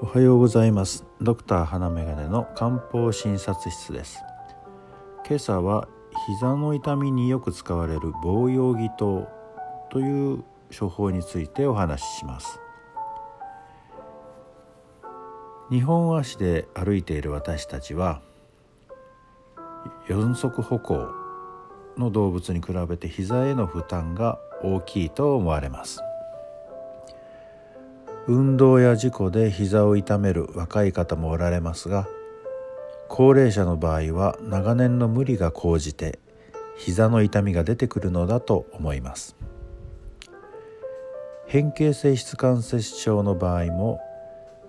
おはようございます。ドクター花眼鏡の漢方診察室です。今朝は膝の痛みによく使われる防用義湯という処方についてお話しします。日本足で歩いている私たちは四足歩行の動物に比べて膝への負担が大きいと思われます。運動や事故で膝を痛める若い方もおられますが高齢者の場合は長年の無理が高じて膝の痛みが出てくるのだと思います。変形性質関節症の場合も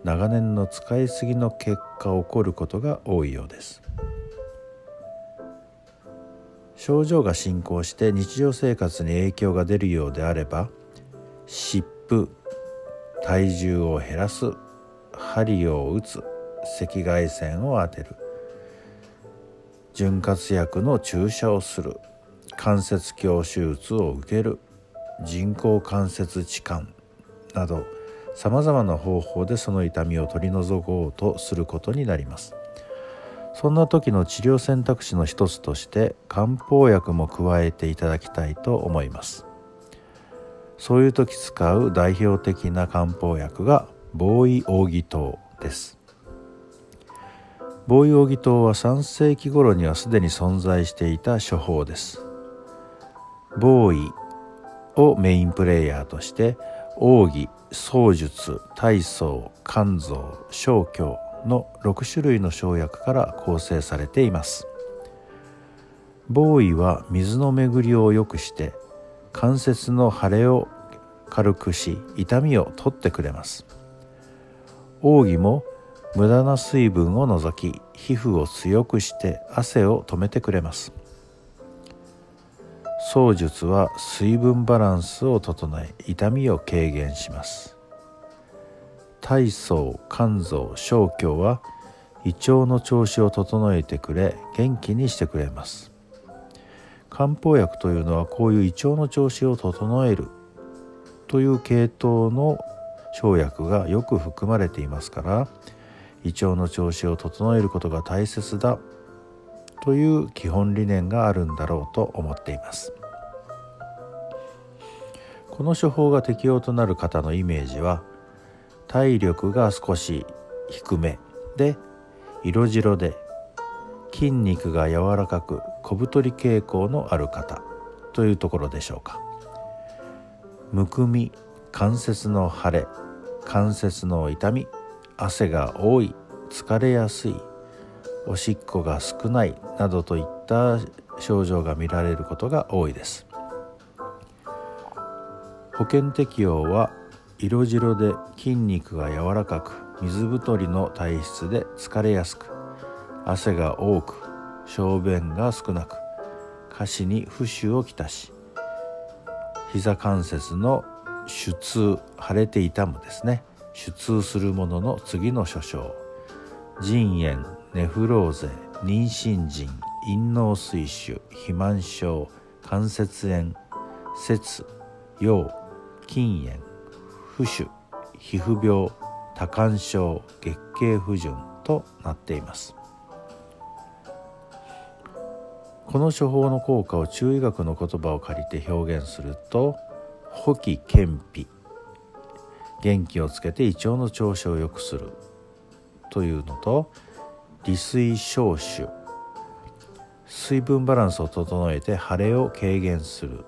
長年の使いすぎの結果起こることが多いようです。症状が進行して日常生活に影響が出るようであれば湿布体重を減らす針を打つ赤外線を当てる。潤滑薬の注射をする。関節鏡手術を受ける。人工関節置換。などさまざまな方法でその痛みを取り除こうとすることになります。そんな時の治療選択肢の一つとして漢方薬も加えていただきたいと思います。そういう時使う代表的な漢方薬が防衛奥義湯です。防衛奥義湯は3世紀頃にはすでに存在していた処方です。防衛をメインプレイヤーとして奥義槍術体操肝臓小胸の6種類の生薬から構成されています。防衛は水の巡りを良くして関節の腫れを軽くし痛みを取ってくれます。奥義も無駄な水分を除き皮膚を強くして汗を止めてくれます。槍術は水分バランスを整え痛みを軽減します。体操肝臓小腸は胃腸の調子を整えてくれ元気にしてくれます。漢方薬というのはこういう胃腸の調子を整えるという系統の生薬がよく含まれていますから胃腸の調子を整えることが大切だという基本理念があるんだろうと思っています。この処方が適用となる方のイメージは体力が少し低めで色白で筋肉が柔らかく小太り傾向のある方というところでしょうか。むくみ関節の腫れ関節の痛み汗が多い疲れやすいおしっこが少ないなどといった症状が見られることが多いです。保険適用は色白で筋肉が柔らかく水太りの体質で疲れやすく汗が多く小便が少なく下肢に浮腫をきたし膝関節の手痛腫れて痛むですね。手痛するものの次の諸症。腎炎ネフローゼ妊娠腎陰嚢水腫肥満症関節炎節腰筋炎浮腫皮膚病多汗症月経不順となっています。この処方の効果を中医学の言葉を借りて表現すると「補気健脾」元気をつけて胃腸の調子を良くするというのと「利水消臭」水分バランスを整えて腫れを軽減する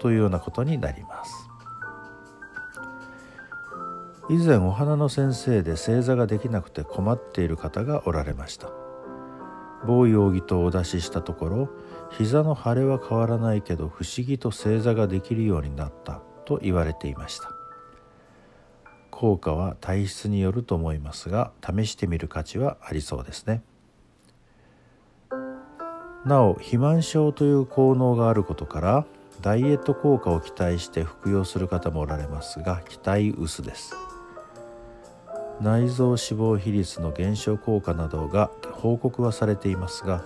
というようなことになります。以前お花の先生で正座ができなくて困っている方がおられました。某容疑とお出ししたところ膝の腫れは変わらないけど不思議と正座ができるようになったと言われていました。効果は体質によると思いますが試してみる価値はありそうですね。なお肥満症という効能があることからダイエット効果を期待して服用する方もおられますが期待薄です。内臓脂肪比率の減少効果などが報告はされていますが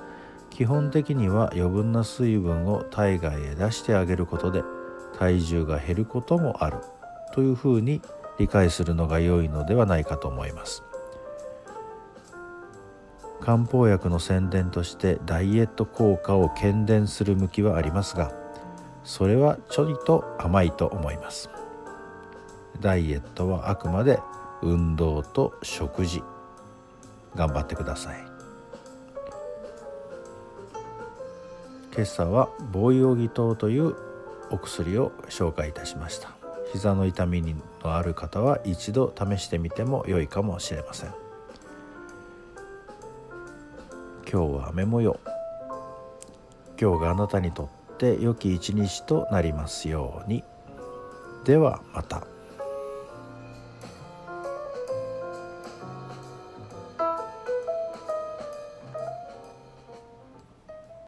基本的には余分な水分を体外へ出してあげることで体重が減ることもあるというふうに理解するのが良いのではないかと思います。漢方薬の宣伝としてダイエット効果を喧伝する向きはありますがそれはちょいと甘いと思います。ダイエットはあくまで運動と食事。頑張ってください。今朝は防用義糖というお薬を紹介いたしました。膝の痛みのある方は一度試してみても良いかもしれません。今日は雨模様今日があなたにとって良き一日となりますように。ではまた。